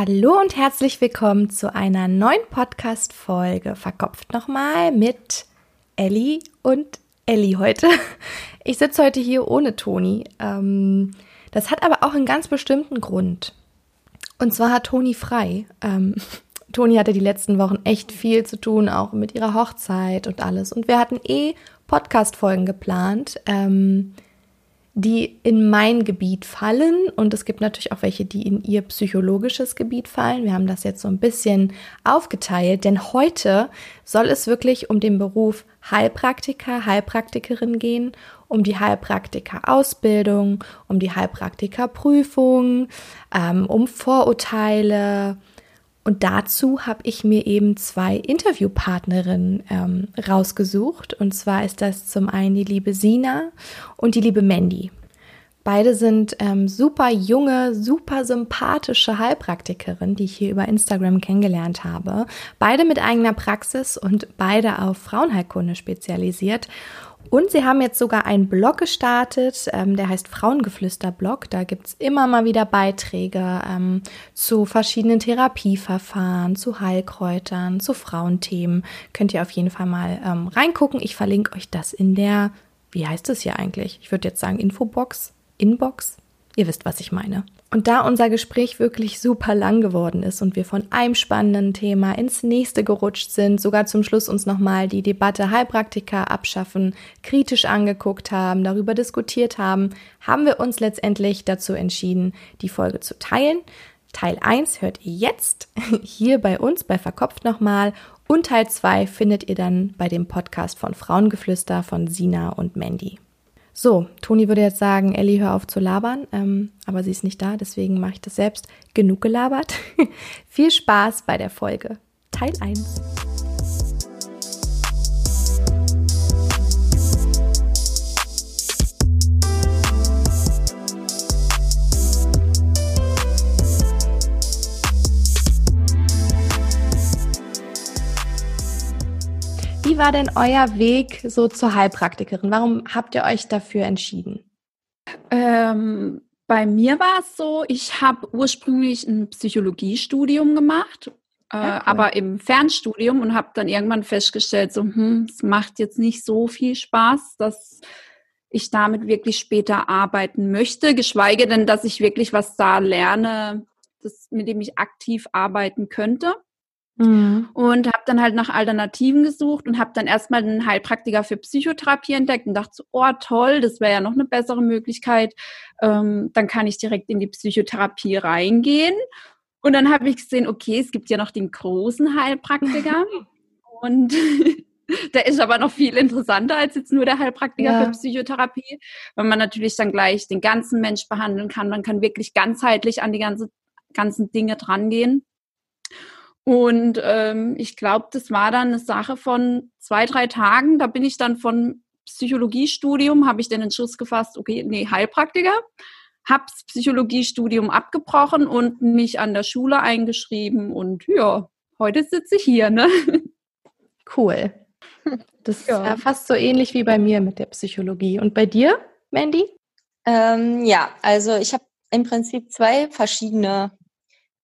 Hallo und herzlich willkommen zu einer neuen Podcast-Folge Verkopft nochmal mit Ellie und Ellie heute. Ich sitze heute hier ohne Toni. Ähm, das hat aber auch einen ganz bestimmten Grund. Und zwar hat Toni frei. Ähm, Toni hatte die letzten Wochen echt viel zu tun, auch mit ihrer Hochzeit und alles. Und wir hatten eh Podcast-Folgen geplant. Ähm, die in mein Gebiet fallen und es gibt natürlich auch welche, die in ihr psychologisches Gebiet fallen. Wir haben das jetzt so ein bisschen aufgeteilt, denn heute soll es wirklich um den Beruf Heilpraktiker, Heilpraktikerin gehen, um die Heilpraktiker-Ausbildung, um die Heilpraktiker-Prüfung, ähm, um Vorurteile, und dazu habe ich mir eben zwei Interviewpartnerinnen ähm, rausgesucht. Und zwar ist das zum einen die liebe Sina und die liebe Mandy. Beide sind ähm, super junge, super sympathische Heilpraktikerinnen, die ich hier über Instagram kennengelernt habe. Beide mit eigener Praxis und beide auf Frauenheilkunde spezialisiert. Und sie haben jetzt sogar einen Blog gestartet, ähm, der heißt Frauengeflüster-Blog. Da gibt's immer mal wieder Beiträge ähm, zu verschiedenen Therapieverfahren, zu Heilkräutern, zu Frauenthemen. Könnt ihr auf jeden Fall mal ähm, reingucken. Ich verlinke euch das in der, wie heißt es hier eigentlich? Ich würde jetzt sagen Infobox, Inbox. Ihr wisst, was ich meine. Und da unser Gespräch wirklich super lang geworden ist und wir von einem spannenden Thema ins nächste gerutscht sind, sogar zum Schluss uns nochmal die Debatte Heilpraktiker abschaffen, kritisch angeguckt haben, darüber diskutiert haben, haben wir uns letztendlich dazu entschieden, die Folge zu teilen. Teil 1 hört ihr jetzt hier bei uns bei Verkopft nochmal und Teil 2 findet ihr dann bei dem Podcast von Frauengeflüster von Sina und Mandy. So, Toni würde jetzt sagen, Ellie, hör auf zu labern, ähm, aber sie ist nicht da, deswegen mache ich das selbst. Genug gelabert. Viel Spaß bei der Folge. Teil 1. Wie war denn euer Weg so zur Heilpraktikerin? Warum habt ihr euch dafür entschieden? Ähm, bei mir war es so, ich habe ursprünglich ein Psychologiestudium gemacht, äh, ja, cool. aber im Fernstudium und habe dann irgendwann festgestellt, so, hm, es macht jetzt nicht so viel Spaß, dass ich damit wirklich später arbeiten möchte, geschweige denn, dass ich wirklich was da lerne, das, mit dem ich aktiv arbeiten könnte. Mhm. Und habe dann halt nach Alternativen gesucht und habe dann erstmal einen Heilpraktiker für Psychotherapie entdeckt und dachte so, oh toll, das wäre ja noch eine bessere Möglichkeit. Ähm, dann kann ich direkt in die Psychotherapie reingehen. Und dann habe ich gesehen, okay, es gibt ja noch den großen Heilpraktiker. und der ist aber noch viel interessanter als jetzt nur der Heilpraktiker ja. für Psychotherapie, weil man natürlich dann gleich den ganzen Mensch behandeln kann. Man kann wirklich ganzheitlich an die ganze, ganzen Dinge drangehen. Und ähm, ich glaube, das war dann eine Sache von zwei, drei Tagen. Da bin ich dann von Psychologiestudium, habe ich den Entschluss gefasst, okay, nee, Heilpraktiker, hab's Psychologiestudium abgebrochen und mich an der Schule eingeschrieben. Und ja, heute sitze ich hier, ne? Cool. Das ja. ist ja fast so ähnlich wie bei mir mit der Psychologie. Und bei dir, Mandy? Ähm, ja, also ich habe im Prinzip zwei verschiedene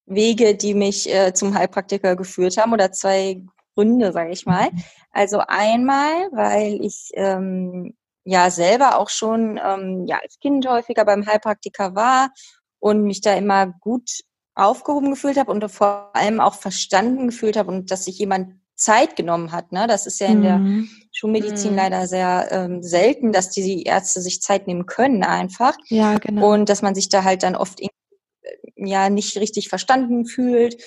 Wege, die mich äh, zum Heilpraktiker geführt haben oder zwei Gründe, sage ich mal. Also einmal, weil ich ähm, ja selber auch schon ähm, ja als Kind häufiger beim Heilpraktiker war und mich da immer gut aufgehoben gefühlt habe und vor allem auch verstanden gefühlt habe und dass sich jemand Zeit genommen hat. Ne? Das ist ja in der mhm. Schulmedizin mhm. leider sehr ähm, selten, dass die Ärzte sich Zeit nehmen können einfach. Ja, genau. Und dass man sich da halt dann oft ja nicht richtig verstanden fühlt.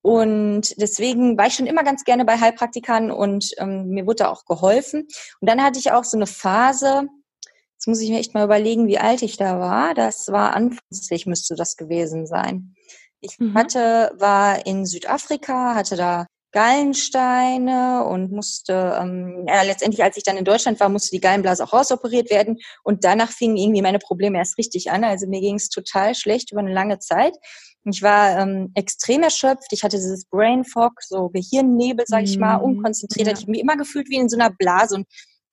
Und deswegen war ich schon immer ganz gerne bei Heilpraktikern und ähm, mir wurde auch geholfen. Und dann hatte ich auch so eine Phase, jetzt muss ich mir echt mal überlegen, wie alt ich da war. Das war anfänglich müsste das gewesen sein. Ich mhm. hatte, war in Südafrika, hatte da Gallensteine und musste, ähm, ja, letztendlich, als ich dann in Deutschland war, musste die Gallenblase auch rausoperiert werden. Und danach fingen irgendwie meine Probleme erst richtig an. Also mir ging es total schlecht über eine lange Zeit. Ich war ähm, extrem erschöpft. Ich hatte dieses Brain Fog, so Gehirnnebel, sag ich mal, mhm. unkonzentriert. Ja. Ich habe mich immer gefühlt wie in so einer Blase. Und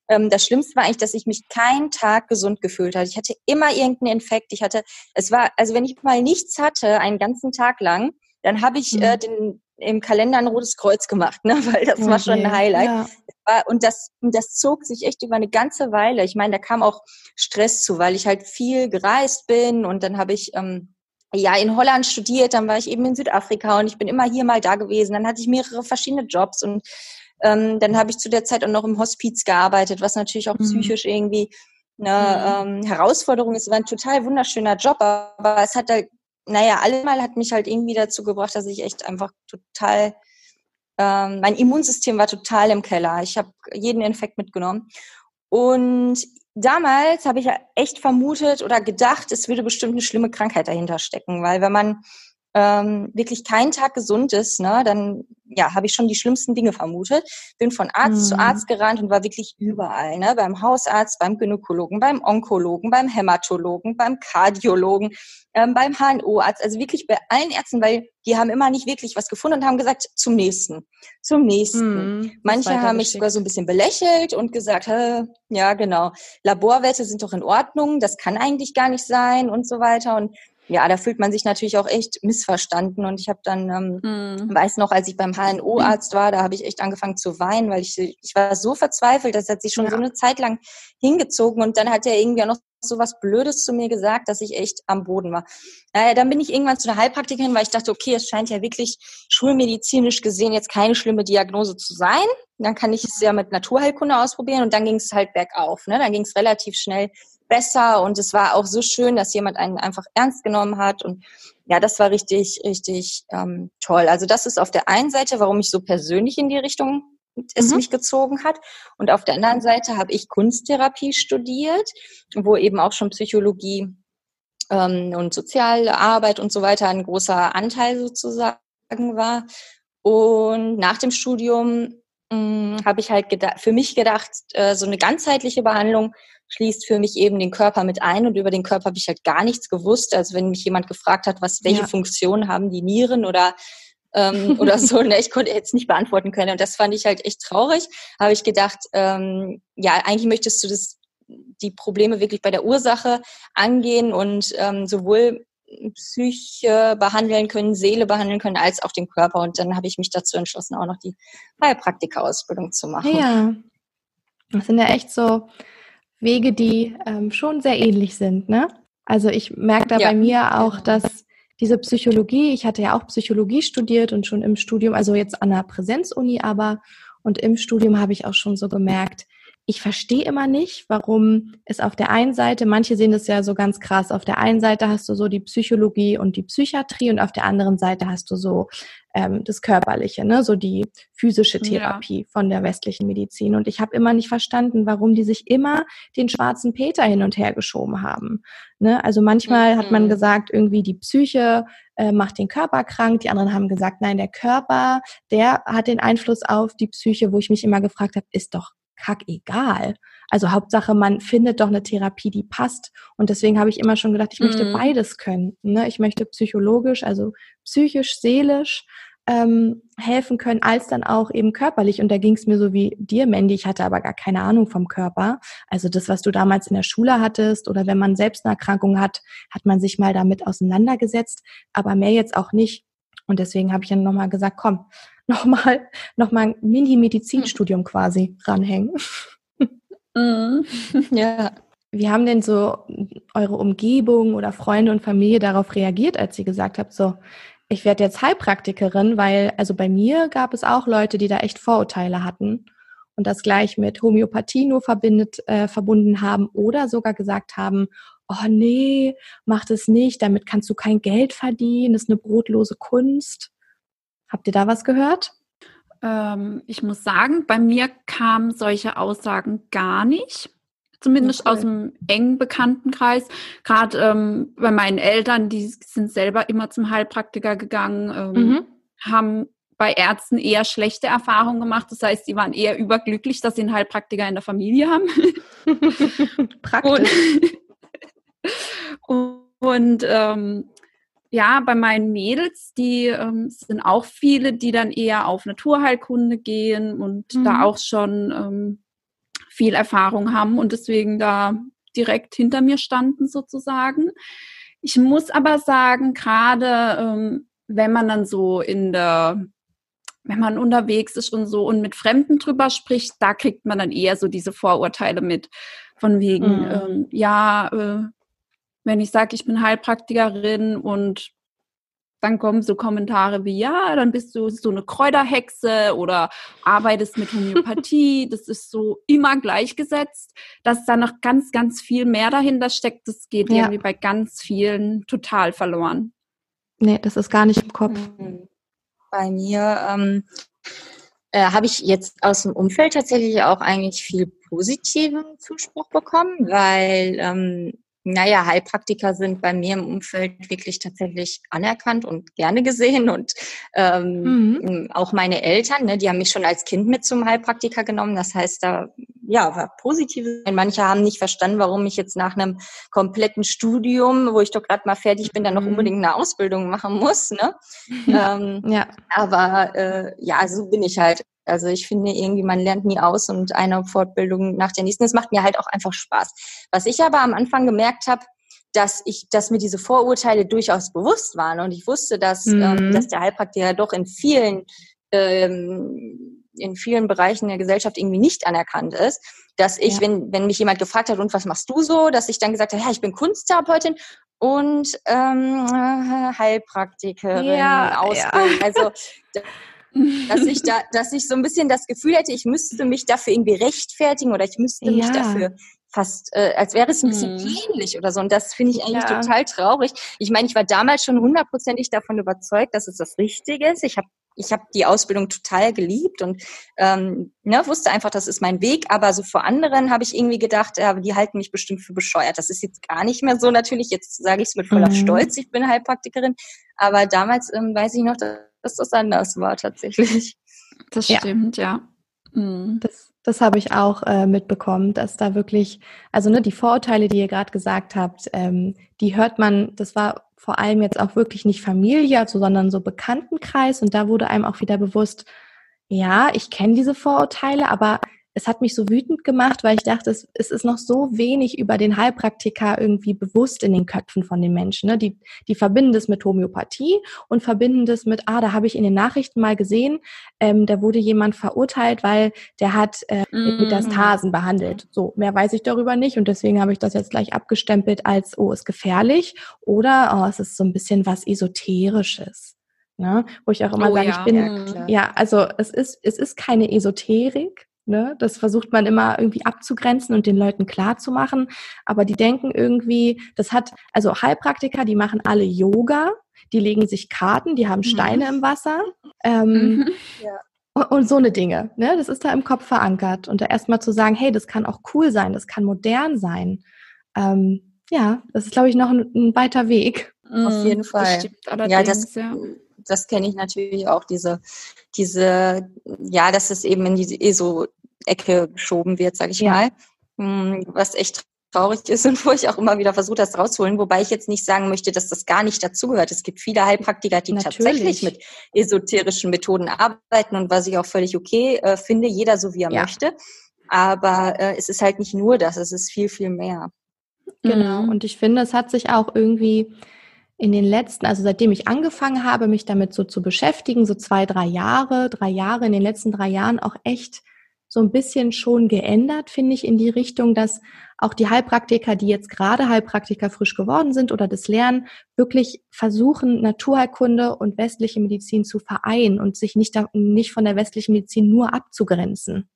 ähm, das Schlimmste war eigentlich, dass ich mich keinen Tag gesund gefühlt hatte. Ich hatte immer irgendeinen Infekt. Ich hatte, es war, also wenn ich mal nichts hatte, einen ganzen Tag lang, dann habe ich mhm. äh, den, im Kalender ein rotes Kreuz gemacht, ne? weil das okay. war schon ein Highlight. Ja. Und das, das zog sich echt über eine ganze Weile. Ich meine, da kam auch Stress zu, weil ich halt viel gereist bin und dann habe ich ähm, ja in Holland studiert, dann war ich eben in Südafrika und ich bin immer hier mal da gewesen. Dann hatte ich mehrere verschiedene Jobs und ähm, dann habe ich zu der Zeit auch noch im Hospiz gearbeitet, was natürlich auch mhm. psychisch irgendwie eine mhm. ähm, Herausforderung ist. Es war ein total wunderschöner Job, aber es hat halt naja, allemal hat mich halt irgendwie dazu gebracht, dass ich echt einfach total, ähm, mein Immunsystem war total im Keller. Ich habe jeden Infekt mitgenommen. Und damals habe ich echt vermutet oder gedacht, es würde bestimmt eine schlimme Krankheit dahinter stecken, weil wenn man ähm, wirklich keinen Tag gesund ist, ne, dann ja, habe ich schon die schlimmsten Dinge vermutet. Bin von Arzt mhm. zu Arzt gerannt und war wirklich überall, ne, beim Hausarzt, beim Gynäkologen, beim Onkologen, beim Hämatologen, beim Kardiologen, ähm, beim HNO-Arzt, also wirklich bei allen Ärzten, weil die haben immer nicht wirklich was gefunden und haben gesagt, zum nächsten, zum nächsten. Mhm, Manche haben mich sogar so ein bisschen belächelt und gesagt, ja genau, Laborwerte sind doch in Ordnung, das kann eigentlich gar nicht sein und so weiter. Und ja, da fühlt man sich natürlich auch echt missverstanden. Und ich habe dann, ähm, mhm. weiß noch, als ich beim HNO-Arzt war, da habe ich echt angefangen zu weinen, weil ich, ich war so verzweifelt, das hat sich schon ja. so eine Zeit lang hingezogen. Und dann hat er irgendwie auch noch so was Blödes zu mir gesagt, dass ich echt am Boden war. Naja, dann bin ich irgendwann zu einer Heilpraktikerin, weil ich dachte, okay, es scheint ja wirklich schulmedizinisch gesehen jetzt keine schlimme Diagnose zu sein. Dann kann ich es ja mit Naturheilkunde ausprobieren und dann ging es halt bergauf. Ne? Dann ging es relativ schnell besser und es war auch so schön, dass jemand einen einfach ernst genommen hat und ja, das war richtig, richtig ähm, toll. Also das ist auf der einen Seite, warum ich so persönlich in die Richtung es mhm. mich gezogen hat. Und auf der anderen Seite habe ich Kunsttherapie studiert, wo eben auch schon Psychologie ähm, und soziale Arbeit und so weiter ein großer Anteil sozusagen war. Und nach dem Studium hm, habe ich halt für mich gedacht, äh, so eine ganzheitliche Behandlung schließt für mich eben den Körper mit ein und über den Körper habe ich halt gar nichts gewusst. Also wenn mich jemand gefragt hat, was welche ja. Funktion haben die Nieren oder ähm, oder so, ne, ich konnte jetzt nicht beantworten können und das fand ich halt echt traurig. Habe ich gedacht, ähm, ja, eigentlich möchtest du das die Probleme wirklich bei der Ursache angehen und ähm, sowohl Psyche behandeln können, Seele behandeln können, als auch den Körper. Und dann habe ich mich dazu entschlossen, auch noch die Heilpraktika-Ausbildung zu machen. Ja, das sind ja echt so Wege, die ähm, schon sehr ähnlich sind, ne? Also ich merke da ja. bei mir auch, dass diese Psychologie, ich hatte ja auch Psychologie studiert und schon im Studium, also jetzt an der Präsenzuni aber, und im Studium habe ich auch schon so gemerkt, ich verstehe immer nicht, warum es auf der einen Seite, manche sehen das ja so ganz krass, auf der einen Seite hast du so die Psychologie und die Psychiatrie und auf der anderen Seite hast du so ähm, das Körperliche, ne? so die physische Therapie ja. von der westlichen Medizin. Und ich habe immer nicht verstanden, warum die sich immer den schwarzen Peter hin und her geschoben haben. Ne? Also manchmal mhm. hat man mhm. gesagt, irgendwie die Psyche äh, macht den Körper krank, die anderen haben gesagt, nein, der Körper, der hat den Einfluss auf die Psyche, wo ich mich immer gefragt habe, ist doch kackegal. Also Hauptsache, man findet doch eine Therapie, die passt. Und deswegen habe ich immer schon gedacht, ich mhm. möchte beides können. Ne? Ich möchte psychologisch, also psychisch, seelisch ähm, helfen können, als dann auch eben körperlich. Und da ging es mir so wie dir, Mandy. Ich hatte aber gar keine Ahnung vom Körper. Also das, was du damals in der Schule hattest oder wenn man selbst eine Erkrankung hat, hat man sich mal damit auseinandergesetzt, aber mehr jetzt auch nicht. Und deswegen habe ich dann nochmal gesagt, komm, nochmal noch mal ein Mini-Medizinstudium quasi ranhängen. Mhm. Ja. Wie haben denn so eure Umgebung oder Freunde und Familie darauf reagiert, als ihr gesagt habt, so, ich werde jetzt Heilpraktikerin, weil, also bei mir gab es auch Leute, die da echt Vorurteile hatten und das gleich mit Homöopathie nur verbindet, äh, verbunden haben oder sogar gesagt haben, oh nee, mach das nicht, damit kannst du kein Geld verdienen, ist eine brotlose Kunst. Habt ihr da was gehört? Ähm, ich muss sagen, bei mir kamen solche Aussagen gar nicht. Zumindest okay. aus dem engen Bekanntenkreis. Gerade ähm, bei meinen Eltern, die sind selber immer zum Heilpraktiker gegangen, ähm, mhm. haben bei Ärzten eher schlechte Erfahrungen gemacht. Das heißt, die waren eher überglücklich, dass sie einen Heilpraktiker in der Familie haben. Praktisch. Und, und ähm, ja, bei meinen Mädels, die ähm, sind auch viele, die dann eher auf Naturheilkunde gehen und mhm. da auch schon ähm, viel Erfahrung haben und deswegen da direkt hinter mir standen sozusagen. Ich muss aber sagen, gerade ähm, wenn man dann so in der, wenn man unterwegs ist und so und mit Fremden drüber spricht, da kriegt man dann eher so diese Vorurteile mit. Von wegen, mhm. ähm, ja, äh, wenn ich sage, ich bin Heilpraktikerin und dann kommen so Kommentare wie, ja, dann bist du so eine Kräuterhexe oder arbeitest mit Homöopathie. das ist so immer gleichgesetzt. Dass da noch ganz, ganz viel mehr dahinter steckt, das geht ja. irgendwie bei ganz vielen total verloren. Nee, das ist gar nicht im Kopf. Mhm. Bei mir ähm, äh, habe ich jetzt aus dem Umfeld tatsächlich auch eigentlich viel positiven Zuspruch bekommen, weil ähm, naja, Heilpraktiker sind bei mir im Umfeld wirklich tatsächlich anerkannt und gerne gesehen. Und ähm, mhm. auch meine Eltern, ne, die haben mich schon als Kind mit zum Heilpraktiker genommen. Das heißt, da ja, war positiv. Manche haben nicht verstanden, warum ich jetzt nach einem kompletten Studium, wo ich doch gerade mal fertig bin, dann noch mhm. unbedingt eine Ausbildung machen muss. Ne? ähm, ja. Aber äh, ja, so bin ich halt. Also ich finde irgendwie, man lernt nie aus und eine Fortbildung nach der nächsten. Das macht mir halt auch einfach Spaß. Was ich aber am Anfang gemerkt habe, dass ich, dass mir diese Vorurteile durchaus bewusst waren und ich wusste, dass, ähm, mhm. ähm, dass der Heilpraktiker doch in vielen ähm, in vielen Bereichen der Gesellschaft irgendwie nicht anerkannt ist, dass ich, ja. wenn, wenn mich jemand gefragt hat, und was machst du so, dass ich dann gesagt habe, ja, ich bin Kunsttherapeutin und ähm, Heilpraktikerin, ja, Ausbildung. Ja. Also dass ich da, dass ich so ein bisschen das Gefühl hätte, ich müsste mich dafür irgendwie rechtfertigen oder ich müsste ja. mich dafür fast, äh, als wäre es ein bisschen hm. peinlich oder so. Und das finde ich eigentlich ja. total traurig. Ich meine, ich war damals schon hundertprozentig davon überzeugt, dass es das Richtige ist. Ich habe ich habe die Ausbildung total geliebt und ähm, ne, wusste einfach, das ist mein Weg. Aber so vor anderen habe ich irgendwie gedacht, äh, die halten mich bestimmt für bescheuert. Das ist jetzt gar nicht mehr so natürlich. Jetzt sage ich es mit voller mhm. Stolz, ich bin Heilpraktikerin. Aber damals ähm, weiß ich noch, dass das anders war tatsächlich. Das stimmt, ja. ja. Mhm. Das, das habe ich auch äh, mitbekommen, dass da wirklich, also ne, die Vorurteile, die ihr gerade gesagt habt, ähm, die hört man, das war vor allem jetzt auch wirklich nicht Familie, also, sondern so Bekanntenkreis und da wurde einem auch wieder bewusst, ja, ich kenne diese Vorurteile, aber es hat mich so wütend gemacht, weil ich dachte, es, es ist noch so wenig über den Heilpraktiker irgendwie bewusst in den Köpfen von den Menschen. Ne? Die, die verbinden das mit Homöopathie und verbinden das mit, ah, da habe ich in den Nachrichten mal gesehen, ähm, da wurde jemand verurteilt, weil der hat äh, mm. Metastasen behandelt. So, mehr weiß ich darüber nicht und deswegen habe ich das jetzt gleich abgestempelt als, oh, ist gefährlich oder, oh, es ist so ein bisschen was Esoterisches. Ne? Wo ich auch immer oh, sage, ja. ich bin, ja, ja, also es ist, es ist keine Esoterik, Ne? Das versucht man immer irgendwie abzugrenzen und den Leuten klar zu machen. Aber die denken irgendwie, das hat, also Heilpraktiker, die machen alle Yoga, die legen sich Karten, die haben Steine mhm. im Wasser. Ähm, mhm. ja. Und so eine Dinge. Ne? Das ist da im Kopf verankert. Und da erstmal zu sagen, hey, das kann auch cool sein, das kann modern sein. Ähm, ja, das ist, glaube ich, noch ein, ein, weiter Weg. Auf jeden Fall. Das ja, das, ja das kenne ich natürlich auch, diese, diese, ja, dass es eben in diese ESO-Ecke geschoben wird, sage ich ja. mal. Hm, was echt traurig ist und wo ich auch immer wieder versuche, das rauszuholen, wobei ich jetzt nicht sagen möchte, dass das gar nicht dazugehört. Es gibt viele Heilpraktiker, die Natürlich. tatsächlich mit esoterischen Methoden arbeiten und was ich auch völlig okay äh, finde, jeder so wie er ja. möchte. Aber äh, es ist halt nicht nur das, es ist viel, viel mehr. Genau. Mhm. Und ich finde, es hat sich auch irgendwie in den letzten, also seitdem ich angefangen habe, mich damit so zu beschäftigen, so zwei, drei Jahre, drei Jahre, in den letzten drei Jahren auch echt so ein bisschen schon geändert, finde ich, in die Richtung, dass auch die Heilpraktiker, die jetzt gerade Heilpraktiker frisch geworden sind oder das lernen, wirklich versuchen, Naturheilkunde und westliche Medizin zu vereinen und sich nicht, da, nicht von der westlichen Medizin nur abzugrenzen.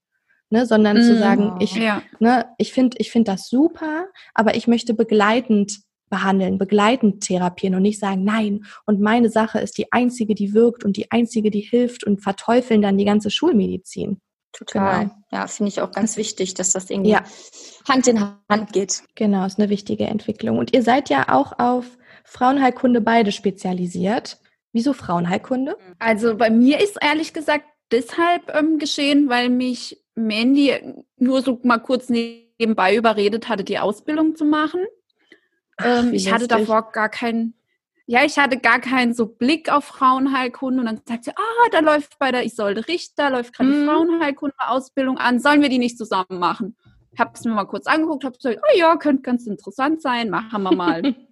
Ne, sondern mm, zu sagen, ich, ja. ne, ich finde ich finde das super, aber ich möchte begleitend behandeln, begleitend therapieren und nicht sagen, nein, und meine Sache ist die einzige, die wirkt und die einzige, die hilft und verteufeln dann die ganze Schulmedizin. Total. Genau. Ja, finde ich auch ganz wichtig, dass das irgendwie ja. Hand in Hand geht. Genau, ist eine wichtige Entwicklung. Und ihr seid ja auch auf Frauenheilkunde beide spezialisiert. Wieso Frauenheilkunde? Also bei mir ist ehrlich gesagt deshalb ähm, geschehen, weil mich Mandy nur so mal kurz nebenbei überredet hatte, die Ausbildung zu machen. Ähm, ich hatte davor gar keinen, ja, ich hatte gar keinen so Blick auf Frauenheilkunde und dann sagt sie, ah, da läuft bei der Isolde Richter, läuft gerade mhm. die Frauenheilkunde-Ausbildung an, sollen wir die nicht zusammen machen? Ich habe es mir mal kurz angeguckt, habe gesagt, oh ja, könnte ganz interessant sein, machen wir mal.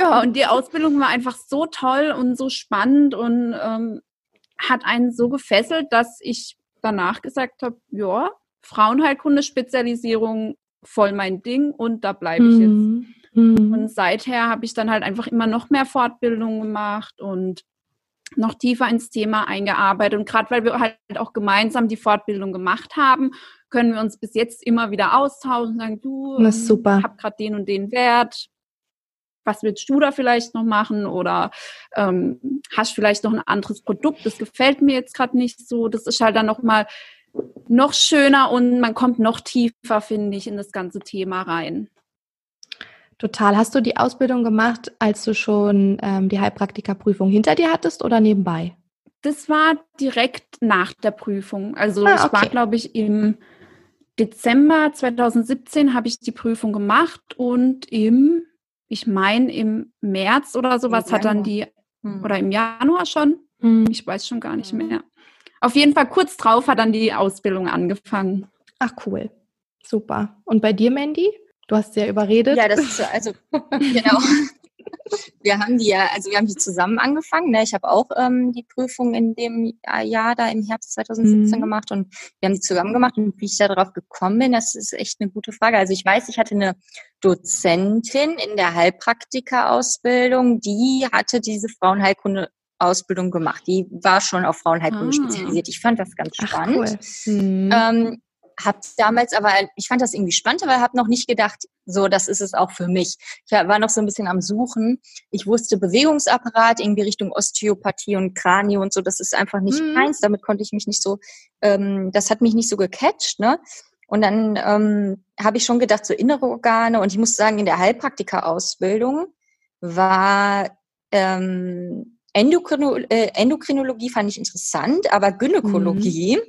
Ja, und die Ausbildung war einfach so toll und so spannend und ähm, hat einen so gefesselt, dass ich danach gesagt habe, ja, Frauenheilkunde-Spezialisierung voll mein Ding und da bleibe ich mhm. jetzt. Mhm. Und seither habe ich dann halt einfach immer noch mehr Fortbildungen gemacht und noch tiefer ins Thema eingearbeitet. Und gerade weil wir halt auch gemeinsam die Fortbildung gemacht haben, können wir uns bis jetzt immer wieder austauschen und sagen, du, das ist super. hab gerade den und den Wert. Was willst du da vielleicht noch machen? Oder ähm, hast vielleicht noch ein anderes Produkt, das gefällt mir jetzt gerade nicht so. Das ist halt dann nochmal noch schöner und man kommt noch tiefer, finde ich, in das ganze Thema rein. Total. Hast du die Ausbildung gemacht, als du schon ähm, die Heilpraktikerprüfung hinter dir hattest oder nebenbei? Das war direkt nach der Prüfung. Also ah, okay. ich war, glaube ich, im Dezember 2017 habe ich die Prüfung gemacht und im, ich meine, im März oder sowas hat dann die, hm. oder im Januar schon, hm. ich weiß schon gar nicht hm. mehr. Auf jeden Fall kurz drauf hat dann die Ausbildung angefangen. Ach cool. Super. Und bei dir, Mandy? Du hast ja überredet. Ja, das ist so, also genau. wir haben die ja, also wir haben die zusammen angefangen. Ne? Ich habe auch ähm, die Prüfung in dem Jahr da im Herbst 2017 mhm. gemacht und wir haben die zusammen gemacht. Und wie ich da drauf gekommen bin, das ist echt eine gute Frage. Also ich weiß, ich hatte eine Dozentin in der Heilpraktika-Ausbildung, die hatte diese Frauenheilkunde Ausbildung gemacht. Die war schon auf Frauenheilkunde ah. spezialisiert. Ich fand das ganz spannend. Ach, cool. mhm. ähm, hab damals aber, ich fand das irgendwie spannend, aber habe noch nicht gedacht, so, das ist es auch für mich. Ich war noch so ein bisschen am Suchen. Ich wusste Bewegungsapparat, irgendwie Richtung Osteopathie und Kranio und so, das ist einfach nicht mhm. meins. Damit konnte ich mich nicht so, ähm, das hat mich nicht so gecatcht, ne? Und dann ähm, habe ich schon gedacht, so innere Organe. Und ich muss sagen, in der Heilpraktika-Ausbildung war ähm, Endokrino äh, Endokrinologie fand ich interessant, aber Gynäkologie mhm.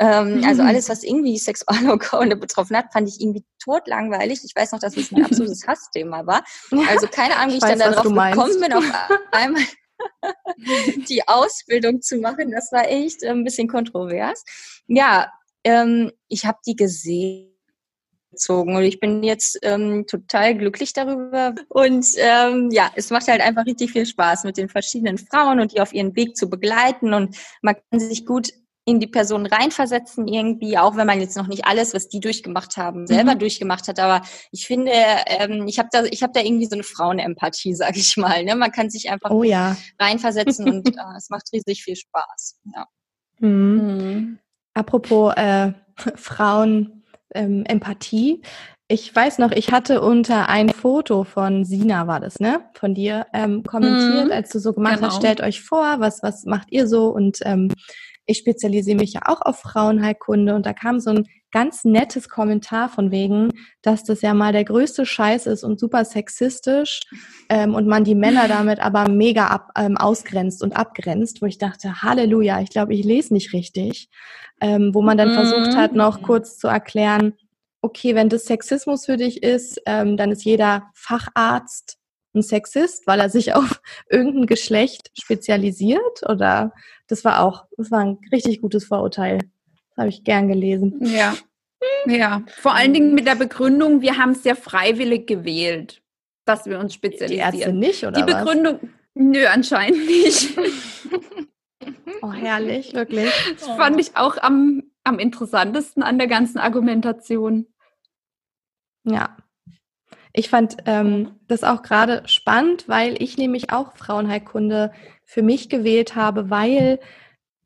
Ähm, also mhm. alles, was irgendwie Sexualorgane betroffen hat, fand ich irgendwie totlangweilig. Ich weiß noch, dass es mein absolutes Hassthema war. Also keine Ahnung, wie ich, ich dann darauf gekommen bin, auf einmal die Ausbildung zu machen. Das war echt ein bisschen kontrovers. Ja, ähm, ich habe die gesehen und ich bin jetzt ähm, total glücklich darüber. Und ähm, ja, es macht halt einfach richtig viel Spaß mit den verschiedenen Frauen und die auf ihren Weg zu begleiten. Und man kann sich gut in die Person reinversetzen irgendwie, auch wenn man jetzt noch nicht alles, was die durchgemacht haben, selber mhm. durchgemacht hat. Aber ich finde, ähm, ich habe da, ich habe da irgendwie so eine Frauenempathie, sag ich mal. Ne? Man kann sich einfach oh, ja. reinversetzen und äh, es macht riesig viel Spaß. Ja. Mhm. Mhm. Apropos äh, Frauen ähm, Empathie. Ich weiß noch, ich hatte unter ein Foto von Sina, war das, ne? Von dir ähm, kommentiert, mhm. als du so gemacht genau. hast, stellt euch vor, was, was macht ihr so? Und ähm, ich spezialisiere mich ja auch auf Frauenheilkunde und da kam so ein ganz nettes Kommentar von wegen, dass das ja mal der größte Scheiß ist und super sexistisch ähm, und man die Männer damit aber mega ab, ähm, ausgrenzt und abgrenzt, wo ich dachte, Halleluja, ich glaube, ich lese nicht richtig, ähm, wo man dann mhm. versucht hat, noch kurz zu erklären, okay, wenn das Sexismus für dich ist, ähm, dann ist jeder Facharzt ein Sexist, weil er sich auf irgendein Geschlecht spezialisiert oder das war auch, das war ein richtig gutes Vorurteil. Habe ich gern gelesen. Ja. Ja, vor allen Dingen mit der Begründung, wir haben es ja freiwillig gewählt, dass wir uns spezialisieren. Die Ärzte nicht, oder? Die Begründung, was? nö, anscheinend nicht. Oh, herrlich, wirklich. Das fand ich auch am, am interessantesten an der ganzen Argumentation. Ja, ich fand ähm, das auch gerade spannend, weil ich nämlich auch Frauenheilkunde für mich gewählt habe, weil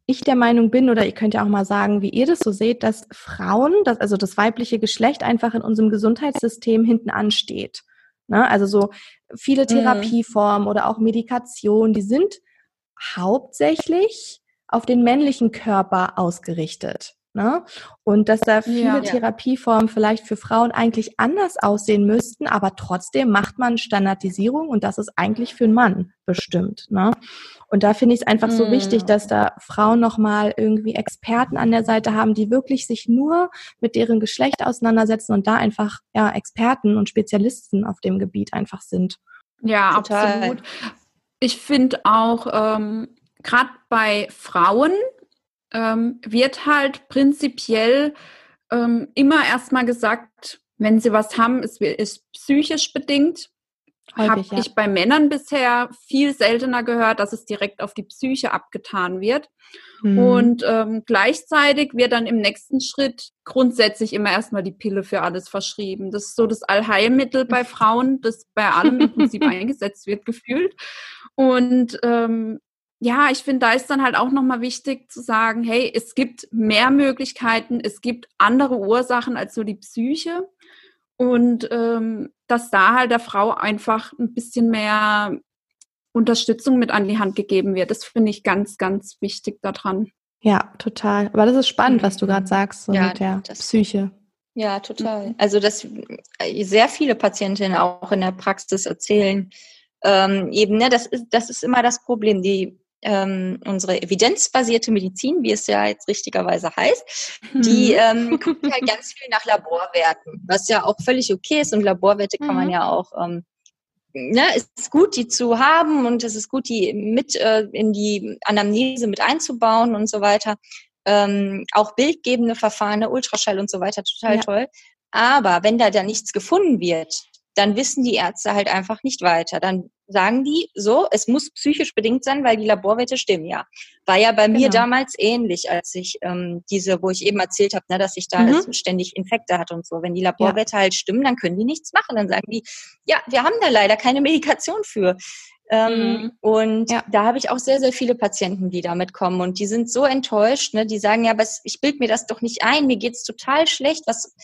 ich der Meinung bin, oder ihr könnt ja auch mal sagen, wie ihr das so seht, dass Frauen, das, also das weibliche Geschlecht einfach in unserem Gesundheitssystem hinten ansteht. Ne? Also so viele mhm. Therapieformen oder auch Medikation, die sind hauptsächlich auf den männlichen Körper ausgerichtet. Ne? Und dass da viele ja, Therapieformen vielleicht für Frauen eigentlich anders aussehen müssten, aber trotzdem macht man Standardisierung und das ist eigentlich für einen Mann bestimmt. Ne? Und da finde ich es einfach so wichtig, mm. dass da Frauen nochmal irgendwie Experten an der Seite haben, die wirklich sich nur mit deren Geschlecht auseinandersetzen und da einfach ja Experten und Spezialisten auf dem Gebiet einfach sind. Ja, Total. absolut. Ich finde auch, ähm, gerade bei Frauen, ähm, wird halt prinzipiell ähm, immer erstmal gesagt, wenn sie was haben, es ist psychisch bedingt. Habe ja. ich bei Männern bisher viel seltener gehört, dass es direkt auf die Psyche abgetan wird. Mhm. Und ähm, gleichzeitig wird dann im nächsten Schritt grundsätzlich immer erstmal die Pille für alles verschrieben. Das ist so das Allheilmittel bei Frauen, das bei allem im Prinzip eingesetzt wird, gefühlt. Und ähm, ja, ich finde, da ist dann halt auch nochmal wichtig zu sagen, hey, es gibt mehr Möglichkeiten, es gibt andere Ursachen als nur die Psyche. Und ähm, dass da halt der Frau einfach ein bisschen mehr Unterstützung mit an die Hand gegeben wird. Das finde ich ganz, ganz wichtig daran. Ja, total. Aber das ist spannend, was du gerade sagst, so ja, mit der Psyche. Ja, total. Mhm. Also, dass äh, sehr viele Patientinnen auch in der Praxis erzählen, ähm, eben, ne, das ist, das ist immer das Problem. Die ähm, unsere evidenzbasierte Medizin, wie es ja jetzt richtigerweise heißt, die mhm. ähm, guckt halt ganz viel nach Laborwerten, was ja auch völlig okay ist und Laborwerte kann man mhm. ja auch ähm, ne, es ist gut, die zu haben und es ist gut, die mit äh, in die Anamnese mit einzubauen und so weiter. Ähm, auch bildgebende Verfahren, ne, Ultraschall und so weiter, total ja. toll. Aber wenn da dann nichts gefunden wird, dann wissen die Ärzte halt einfach nicht weiter. Dann sagen die so, es muss psychisch bedingt sein, weil die Laborwerte stimmen ja. War ja bei genau. mir damals ähnlich, als ich ähm, diese, wo ich eben erzählt habe, ne, dass ich da mhm. ständig Infekte hatte und so. Wenn die Laborwerte ja. halt stimmen, dann können die nichts machen. Dann sagen die, ja, wir haben da leider keine Medikation für. Ähm, mhm. Und ja. da habe ich auch sehr, sehr viele Patienten, die damit kommen und die sind so enttäuscht, ne? die sagen, ja, aber ich bild mir das doch nicht ein, mir geht's total schlecht, was,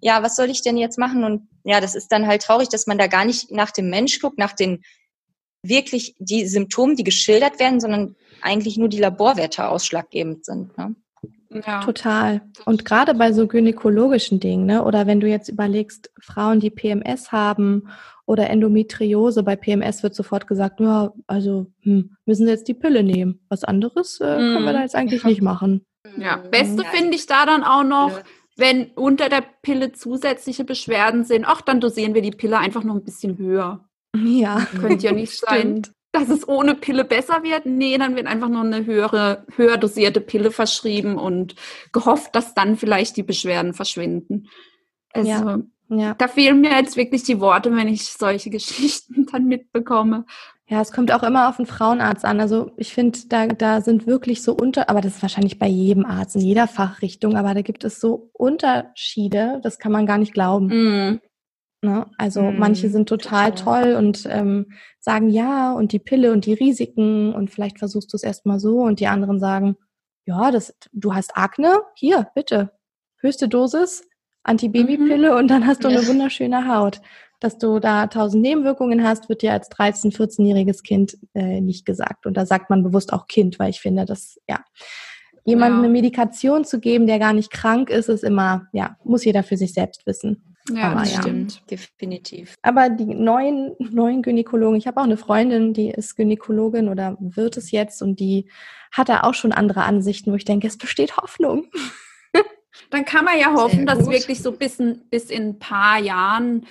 ja, was soll ich denn jetzt machen? Und ja, das ist dann halt traurig, dass man da gar nicht nach dem Mensch guckt, nach den wirklich die Symptome, die geschildert werden, sondern eigentlich nur die Laborwerte ausschlaggebend sind. Ne? Ja. Total. Und gerade bei so gynäkologischen Dingen, ne? oder wenn du jetzt überlegst, Frauen, die PMS haben oder Endometriose, bei PMS wird sofort gesagt, ja, also hm, müssen sie jetzt die Pille nehmen. Was anderes äh, können wir da jetzt eigentlich nicht machen. Ja, beste ja. finde ich da dann auch noch, wenn unter der Pille zusätzliche Beschwerden sind, ach, dann dosieren wir die Pille einfach noch ein bisschen höher. Ja. Könnte ja nicht sein, dass es ohne Pille besser wird. Nee, dann wird einfach nur eine höhere, höher dosierte Pille verschrieben und gehofft, dass dann vielleicht die Beschwerden verschwinden. Also, ja. Ja. Da fehlen mir jetzt wirklich die Worte, wenn ich solche Geschichten dann mitbekomme. Ja, es kommt auch immer auf den Frauenarzt an. Also ich finde, da, da sind wirklich so unter, aber das ist wahrscheinlich bei jedem Arzt, in jeder Fachrichtung, aber da gibt es so Unterschiede, das kann man gar nicht glauben. Mm. Ne? Also mm, manche sind total, total. toll und ähm, sagen ja und die Pille und die Risiken und vielleicht versuchst du es erstmal so und die anderen sagen, ja, das, du hast Akne, hier, bitte, höchste Dosis, Antibabypille mhm. und dann hast du eine wunderschöne Haut. Dass du da tausend Nebenwirkungen hast, wird dir als 13-, 14-jähriges Kind äh, nicht gesagt. Und da sagt man bewusst auch Kind, weil ich finde, dass, ja, jemandem ja. eine Medikation zu geben, der gar nicht krank ist, ist immer, ja, muss jeder für sich selbst wissen. Ja, Aber, das ja. stimmt, definitiv. Aber die neuen, neuen Gynäkologen, ich habe auch eine Freundin, die ist Gynäkologin oder wird es jetzt und die hat da auch schon andere Ansichten, wo ich denke, es besteht Hoffnung. Dann kann man ja hoffen, dass wirklich so bis in, bis in ein paar Jahren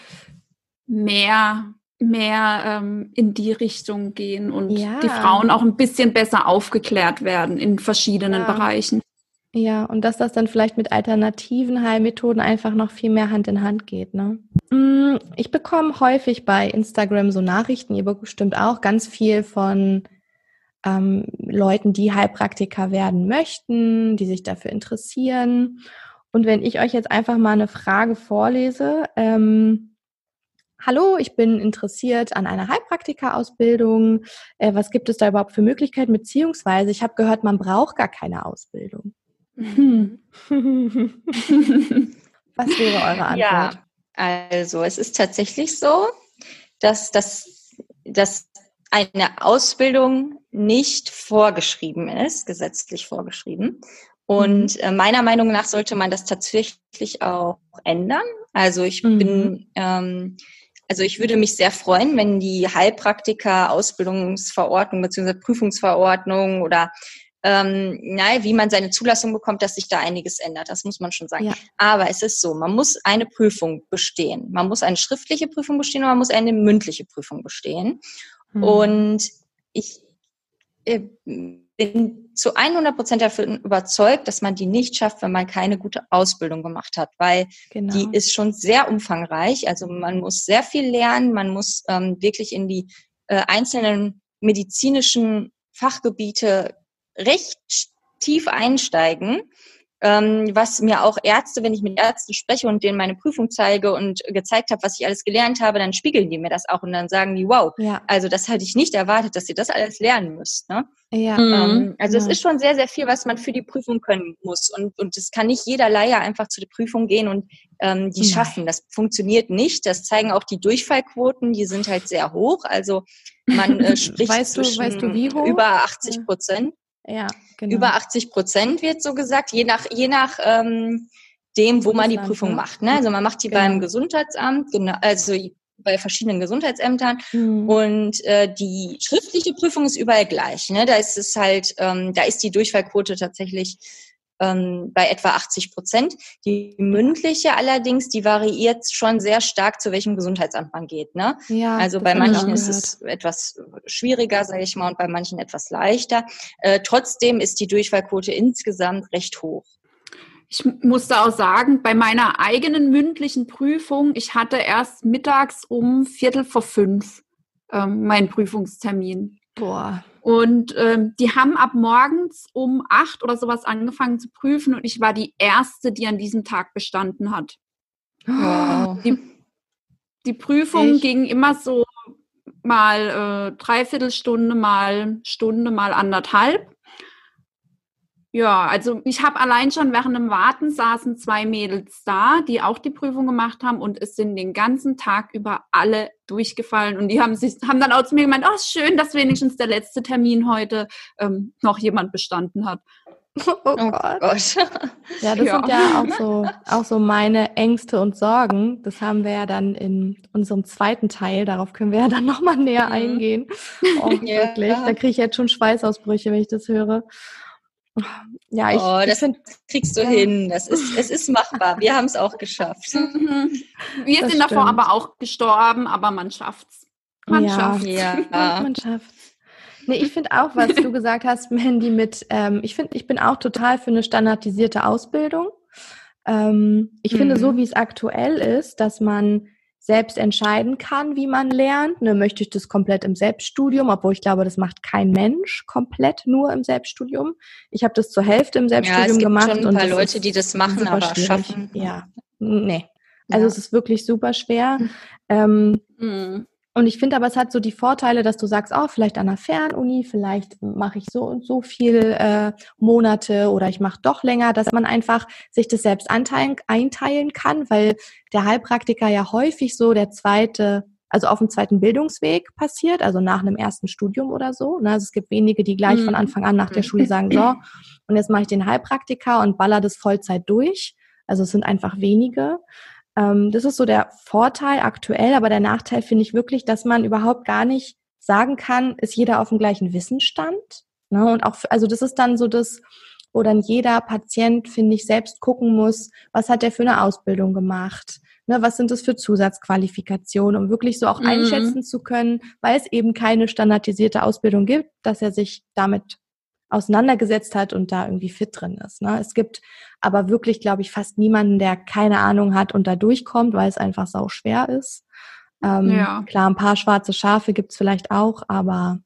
mehr, mehr ähm, in die Richtung gehen und ja. die Frauen auch ein bisschen besser aufgeklärt werden in verschiedenen ja. Bereichen. Ja, und dass das dann vielleicht mit alternativen Heilmethoden einfach noch viel mehr Hand in Hand geht. Ne? Mm, ich bekomme häufig bei Instagram so Nachrichten, ihr bestimmt auch, ganz viel von ähm, Leuten, die Heilpraktiker werden möchten, die sich dafür interessieren. Und wenn ich euch jetzt einfach mal eine Frage vorlese, ähm, Hallo, ich bin interessiert an einer Heilpraktika-Ausbildung. Äh, was gibt es da überhaupt für Möglichkeiten? Beziehungsweise, ich habe gehört, man braucht gar keine Ausbildung. Hm. was wäre eure Antwort? Ja, also es ist tatsächlich so, dass, dass, dass eine Ausbildung nicht vorgeschrieben ist, gesetzlich vorgeschrieben. Und mhm. äh, meiner Meinung nach sollte man das tatsächlich auch ändern. Also ich mhm. bin, ähm, also ich würde mich sehr freuen, wenn die Heilpraktiker Ausbildungsverordnung bzw. Prüfungsverordnung oder ähm, nein, wie man seine Zulassung bekommt, dass sich da einiges ändert. Das muss man schon sagen. Ja. Aber es ist so, man muss eine Prüfung bestehen. Man muss eine schriftliche Prüfung bestehen und man muss eine mündliche Prüfung bestehen. Mhm. Und ich äh, bin zu 100 Prozent davon überzeugt, dass man die nicht schafft, wenn man keine gute Ausbildung gemacht hat, weil genau. die ist schon sehr umfangreich. Also man muss sehr viel lernen, man muss ähm, wirklich in die äh, einzelnen medizinischen Fachgebiete recht tief einsteigen ähm, was mir auch Ärzte, wenn ich mit Ärzten spreche und denen meine Prüfung zeige und gezeigt habe, was ich alles gelernt habe, dann spiegeln die mir das auch und dann sagen die, wow, ja. also das hätte ich nicht erwartet, dass ihr das alles lernen müsst. Ne? Ja. Ähm, mhm. also ja. es ist schon sehr, sehr viel, was man für die Prüfung können muss und und es kann nicht jeder Laie einfach zu der Prüfung gehen und ähm, die Nein. schaffen. Das funktioniert nicht. Das zeigen auch die Durchfallquoten, die sind halt sehr hoch. Also man äh, spricht weißt du, weißt du, wie hoch? über 80 Prozent. Ja, genau. Über 80 Prozent wird so gesagt, je nach, je nach ähm, dem, wo man die Prüfung ne? macht. Ne? Also man macht die genau. beim Gesundheitsamt, genau, also bei verschiedenen Gesundheitsämtern mhm. und äh, die schriftliche Prüfung ist überall gleich. Ne? Da ist es halt, ähm, da ist die Durchfallquote tatsächlich ähm, bei etwa 80 Prozent. Die mündliche allerdings, die variiert schon sehr stark, zu welchem Gesundheitsamt man geht. Ne? Ja, also bei manchen ist es etwas schwieriger, sage ich mal, und bei manchen etwas leichter. Äh, trotzdem ist die Durchfallquote insgesamt recht hoch. Ich musste auch sagen, bei meiner eigenen mündlichen Prüfung, ich hatte erst mittags um Viertel vor fünf ähm, meinen Prüfungstermin. Boah. Und ähm, die haben ab morgens um acht oder sowas angefangen zu prüfen und ich war die Erste, die an diesem Tag bestanden hat. Wow. Die, die Prüfung ich? ging immer so mal äh, Dreiviertelstunde, mal Stunde, mal anderthalb. Ja, also ich habe allein schon während dem Warten saßen zwei Mädels da, die auch die Prüfung gemacht haben und es sind den ganzen Tag über alle durchgefallen und die haben sich haben dann auch zu mir gemeint, oh schön, dass wenigstens der letzte Termin heute ähm, noch jemand bestanden hat. Oh, oh Gott. Gott. Ja, das ja. sind ja auch so, auch so meine Ängste und Sorgen. Das haben wir ja dann in unserem zweiten Teil. Darauf können wir ja dann nochmal näher mhm. eingehen. Oh, ja. wirklich. Da kriege ich jetzt schon Schweißausbrüche, wenn ich das höre. Ja, ich, oh, das ich kriegst du ja. hin. Das ist, es ist machbar. Wir haben es auch geschafft. Mhm. Wir das sind stimmt. davor aber auch gestorben, aber man schafft's. Man ja. schafft's. Ja. man schafft's. Nee, ich finde auch, was du gesagt hast, Mandy, mit, ähm, ich finde, ich bin auch total für eine standardisierte Ausbildung. Ähm, ich mhm. finde, so mhm. wie es aktuell ist, dass man selbst entscheiden kann, wie man lernt. Ne, möchte ich das komplett im Selbststudium, obwohl ich glaube, das macht kein Mensch komplett nur im Selbststudium. Ich habe das zur Hälfte im Selbststudium ja, es gibt gemacht. Schon ein paar Leute, die das machen, aber schwierig. schaffen. Ja, nee. Also ja. es ist wirklich super schwer. Mhm. Ähm, mhm. Und ich finde aber, es hat so die Vorteile, dass du sagst, oh, vielleicht an einer Fernuni, vielleicht mache ich so und so viel äh, Monate oder ich mache doch länger, dass man einfach sich das selbst anteilen, einteilen kann, weil der Heilpraktiker ja häufig so der zweite, also auf dem zweiten Bildungsweg passiert, also nach einem ersten Studium oder so. Ne? Also es gibt wenige, die gleich mhm. von Anfang an nach der Schule sagen, so, und jetzt mache ich den Heilpraktiker und baller das Vollzeit durch. Also es sind einfach wenige. Ähm, das ist so der Vorteil aktuell, aber der Nachteil finde ich wirklich, dass man überhaupt gar nicht sagen kann, ist jeder auf dem gleichen Wissensstand. Ne? Und auch, also das ist dann so das, wo dann jeder Patient, finde ich, selbst gucken muss, was hat der für eine Ausbildung gemacht? Ne, was sind das für Zusatzqualifikationen, um wirklich so auch mhm. einschätzen zu können, weil es eben keine standardisierte Ausbildung gibt, dass er sich damit auseinandergesetzt hat und da irgendwie fit drin ist. Ne? Es gibt aber wirklich, glaube ich, fast niemanden, der keine Ahnung hat und da durchkommt, weil es einfach sau schwer ist. Ähm, ja. Klar, ein paar schwarze Schafe gibt's vielleicht auch, aber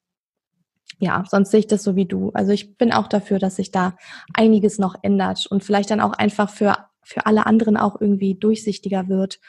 ja, sonst sehe ich das so wie du. Also ich bin auch dafür, dass sich da einiges noch ändert und vielleicht dann auch einfach für, für alle anderen auch irgendwie durchsichtiger wird.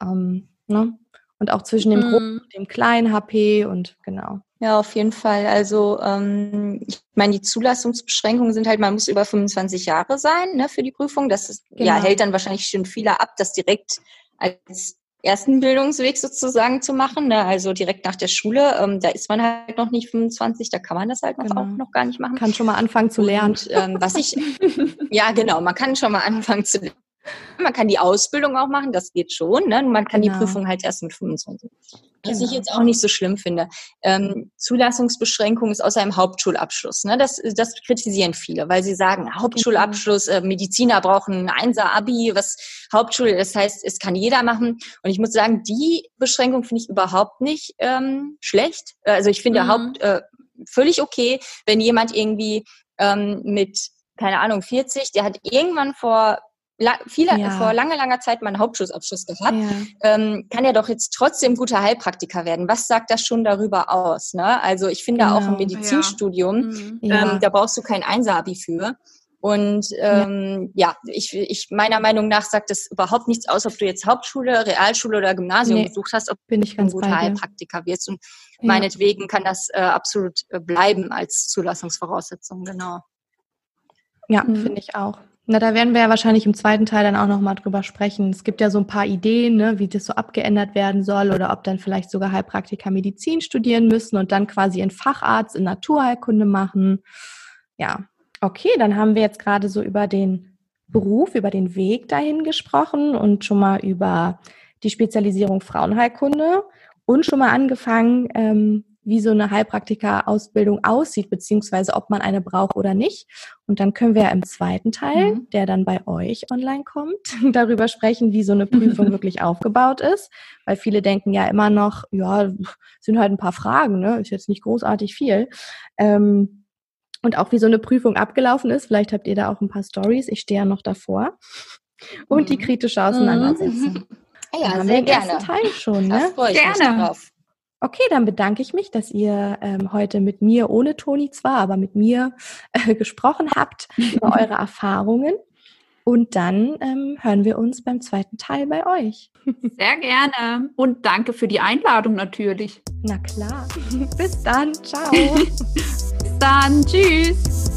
Ähm, ne? Und auch zwischen dem mm. großen und dem kleinen HP und genau. Ja, auf jeden Fall. Also ähm, ich meine, die Zulassungsbeschränkungen sind halt, man muss über 25 Jahre sein ne, für die Prüfung. Das ist, genau. ja, hält dann wahrscheinlich schon viele ab, das direkt als ersten Bildungsweg sozusagen zu machen. Ne? Also direkt nach der Schule. Ähm, da ist man halt noch nicht 25, da kann man das halt noch genau. auch noch gar nicht machen. Kann schon mal anfangen zu lernen. Und, ähm, was ich, ja genau, man kann schon mal anfangen zu lernen. Man kann die Ausbildung auch machen, das geht schon. Ne? Man kann genau. die Prüfung halt erst mit 25. Was genau. ich jetzt auch nicht so schlimm finde. Ähm, Zulassungsbeschränkung ist außer einem Hauptschulabschluss. Ne? Das, das kritisieren viele, weil sie sagen, Hauptschulabschluss, äh, Mediziner brauchen ein Einser-Abi, was Hauptschule, das heißt, es kann jeder machen. Und ich muss sagen, die Beschränkung finde ich überhaupt nicht ähm, schlecht. Also ich finde mhm. Haupt, äh, völlig okay, wenn jemand irgendwie ähm, mit, keine Ahnung, 40, der hat irgendwann vor la viele, ja. vor langer, langer Zeit mal einen Hauptschulabschluss gehabt, ja. ähm, kann er doch jetzt trotzdem guter Heilpraktiker werden. Was sagt das schon darüber aus? Ne? Also ich finde genau. auch im Medizinstudium, ja. Ähm, da brauchst du kein Einsabi für. Und ähm, ja. ja, ich, ich meiner Meinung nach sagt das überhaupt nichts aus, ob du jetzt Hauptschule, Realschule oder Gymnasium nee, besucht hast, ob bin ich du ein guter Heilpraktiker wirst. Und ja. meinetwegen kann das äh, absolut äh, bleiben als Zulassungsvoraussetzung, genau. Ja, mhm. finde ich auch. Na, da werden wir ja wahrscheinlich im zweiten Teil dann auch nochmal drüber sprechen. Es gibt ja so ein paar Ideen, ne, wie das so abgeändert werden soll oder ob dann vielleicht sogar Heilpraktiker Medizin studieren müssen und dann quasi einen Facharzt in Naturheilkunde machen. Ja, okay, dann haben wir jetzt gerade so über den Beruf, über den Weg dahin gesprochen und schon mal über die Spezialisierung Frauenheilkunde und schon mal angefangen, ähm, wie so eine Heilpraktiker-Ausbildung aussieht, beziehungsweise ob man eine braucht oder nicht. Und dann können wir ja im zweiten Teil, mhm. der dann bei euch online kommt, darüber sprechen, wie so eine Prüfung wirklich aufgebaut ist. Weil viele denken ja immer noch, ja, sind halt ein paar Fragen, ne? ist jetzt nicht großartig viel. Ähm, und auch wie so eine Prüfung abgelaufen ist. Vielleicht habt ihr da auch ein paar Stories. Ich stehe ja noch davor. Und mhm. die kritische Auseinandersetzung. Mhm. Ja, sehr gerne. Teil schon, ne? gerne. drauf. Okay, dann bedanke ich mich, dass ihr ähm, heute mit mir, ohne Toni zwar, aber mit mir äh, gesprochen habt über eure Erfahrungen. Und dann ähm, hören wir uns beim zweiten Teil bei euch. Sehr gerne. Und danke für die Einladung natürlich. Na klar. Bis dann. Ciao. Bis dann. Tschüss.